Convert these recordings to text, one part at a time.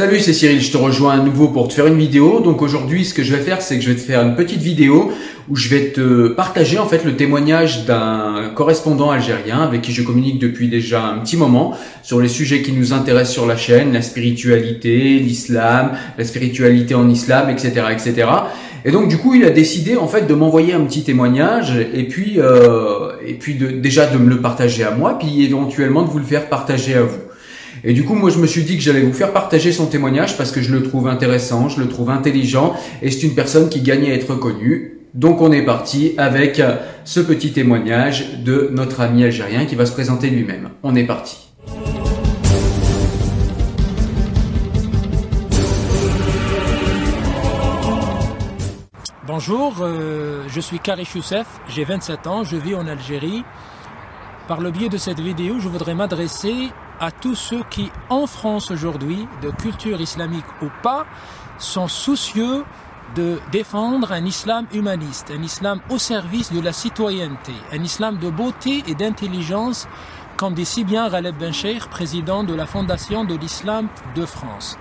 Salut, c'est Cyril, je te rejoins à nouveau pour te faire une vidéo. Donc aujourd'hui, ce que je vais faire, c'est que je vais te faire une petite vidéo où je vais te partager en fait le témoignage d'un correspondant algérien avec qui je communique depuis déjà un petit moment sur les sujets qui nous intéressent sur la chaîne, la spiritualité, l'islam, la spiritualité en islam, etc., etc. Et donc du coup, il a décidé en fait de m'envoyer un petit témoignage et puis euh, et puis de, déjà de me le partager à moi, puis éventuellement de vous le faire partager à vous. Et du coup, moi, je me suis dit que j'allais vous faire partager son témoignage parce que je le trouve intéressant, je le trouve intelligent et c'est une personne qui gagne à être connue. Donc, on est parti avec ce petit témoignage de notre ami algérien qui va se présenter lui-même. On est parti. Bonjour, euh, je suis Karish Youssef, j'ai 27 ans, je vis en Algérie. Par le biais de cette vidéo, je voudrais m'adresser à tous ceux qui, en France aujourd'hui, de culture islamique ou pas, sont soucieux de défendre un islam humaniste, un islam au service de la citoyenneté, un islam de beauté et d'intelligence, comme dit si bien Ghaleb Bencheikh, président de la Fondation de l'Islam de France.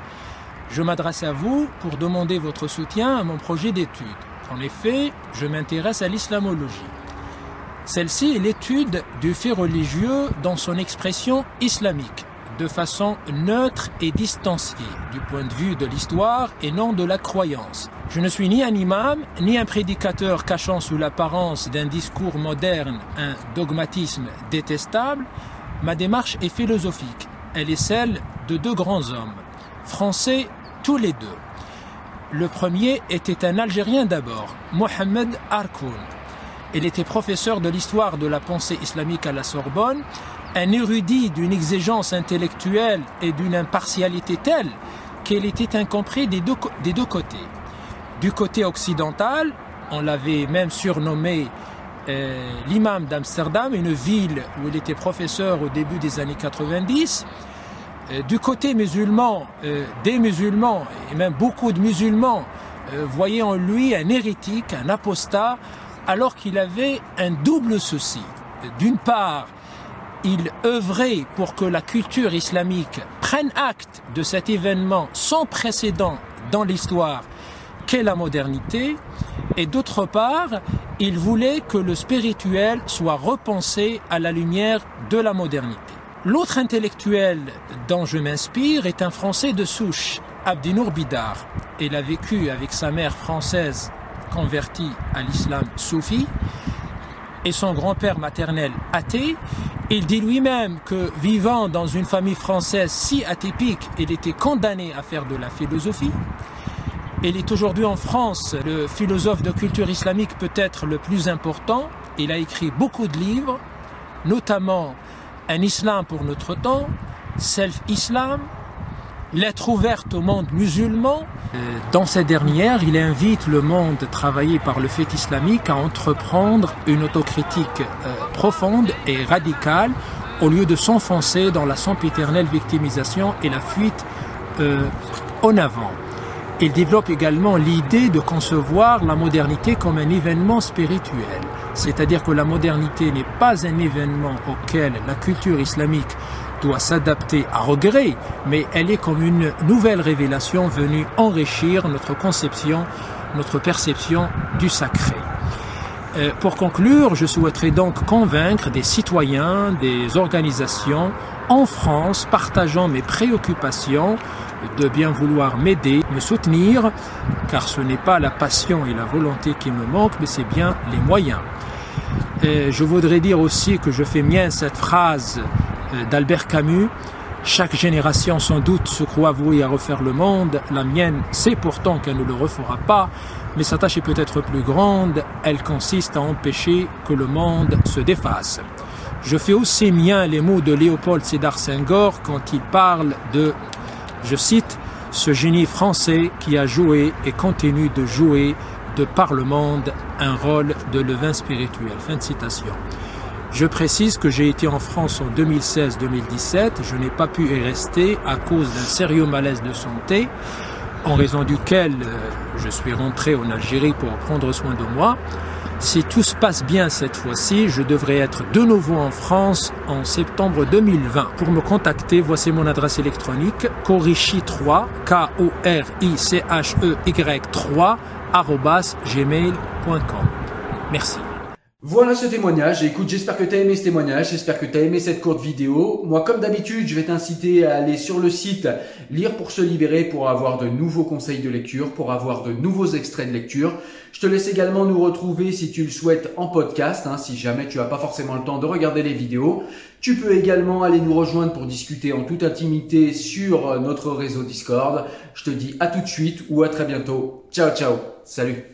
Je m'adresse à vous pour demander votre soutien à mon projet d'étude. En effet, je m'intéresse à l'islamologie. Celle-ci est l'étude du fait religieux dans son expression islamique, de façon neutre et distanciée du point de vue de l'histoire et non de la croyance. Je ne suis ni un imam, ni un prédicateur cachant sous l'apparence d'un discours moderne un dogmatisme détestable. Ma démarche est philosophique. Elle est celle de deux grands hommes, français tous les deux. Le premier était un Algérien d'abord, Mohamed Harkoun, il était professeur de l'histoire de la pensée islamique à la Sorbonne, un érudit d'une exigence intellectuelle et d'une impartialité telle qu'elle était deux, des deux côtés. Du côté occidental, on l'avait même surnommé euh, l'imam d'Amsterdam, une ville où il était professeur au début des années 90. Euh, du côté musulman, euh, des musulmans, et même beaucoup de musulmans, voyaient en lui un hérétique, un apostat, alors qu'il avait un double souci. D'une part, il œuvrait pour que la culture islamique prenne acte de cet événement sans précédent dans l'histoire qu'est la modernité, et d'autre part, il voulait que le spirituel soit repensé à la lumière de la modernité. L'autre intellectuel dont je m'inspire est un Français de souche, Abdinour Bidar. Il a vécu avec sa mère française converti à l'islam soufi et son grand-père maternel athée. Il dit lui-même que vivant dans une famille française si atypique, il était condamné à faire de la philosophie. Il est aujourd'hui en France le philosophe de culture islamique peut-être le plus important. Il a écrit beaucoup de livres, notamment Un islam pour notre temps, Self-Islam, Lettre ouverte au monde musulman. Euh, dans cette dernière, il invite le monde travaillé par le fait islamique à entreprendre une autocritique euh, profonde et radicale au lieu de s'enfoncer dans la sempiternelle victimisation et la fuite euh, en avant. Il développe également l'idée de concevoir la modernité comme un événement spirituel, c'est-à-dire que la modernité n'est pas un événement auquel la culture islamique doit s'adapter à regret, mais elle est comme une nouvelle révélation venue enrichir notre conception, notre perception du sacré. Euh, pour conclure, je souhaiterais donc convaincre des citoyens, des organisations en France partageant mes préoccupations de bien vouloir m'aider, me soutenir, car ce n'est pas la passion et la volonté qui me manquent, mais c'est bien les moyens. Euh, je voudrais dire aussi que je fais mien cette phrase d'Albert Camus. Chaque génération sans doute se croit vouée à refaire le monde. La mienne sait pourtant qu'elle ne le refera pas, mais sa tâche est peut-être plus grande. Elle consiste à empêcher que le monde se défasse. Je fais aussi mien les mots de Léopold Sédar Senghor quand il parle de, je cite, ce génie français qui a joué et continue de jouer de par le monde un rôle de levain spirituel. Fin de citation. Je précise que j'ai été en France en 2016-2017. Je n'ai pas pu y rester à cause d'un sérieux malaise de santé, en raison duquel euh, je suis rentré en Algérie pour prendre soin de moi. Si tout se passe bien cette fois-ci, je devrais être de nouveau en France en septembre 2020. Pour me contacter, voici mon adresse électronique corichi3 k o r i c h e y 3 gmail.com. Merci. Voilà ce témoignage. Écoute, j'espère que tu as aimé ce témoignage, j'espère que tu as aimé cette courte vidéo. Moi, comme d'habitude, je vais t'inciter à aller sur le site Lire pour se libérer pour avoir de nouveaux conseils de lecture, pour avoir de nouveaux extraits de lecture. Je te laisse également nous retrouver si tu le souhaites en podcast, hein, si jamais tu n'as pas forcément le temps de regarder les vidéos. Tu peux également aller nous rejoindre pour discuter en toute intimité sur notre réseau Discord. Je te dis à tout de suite ou à très bientôt. Ciao ciao. Salut.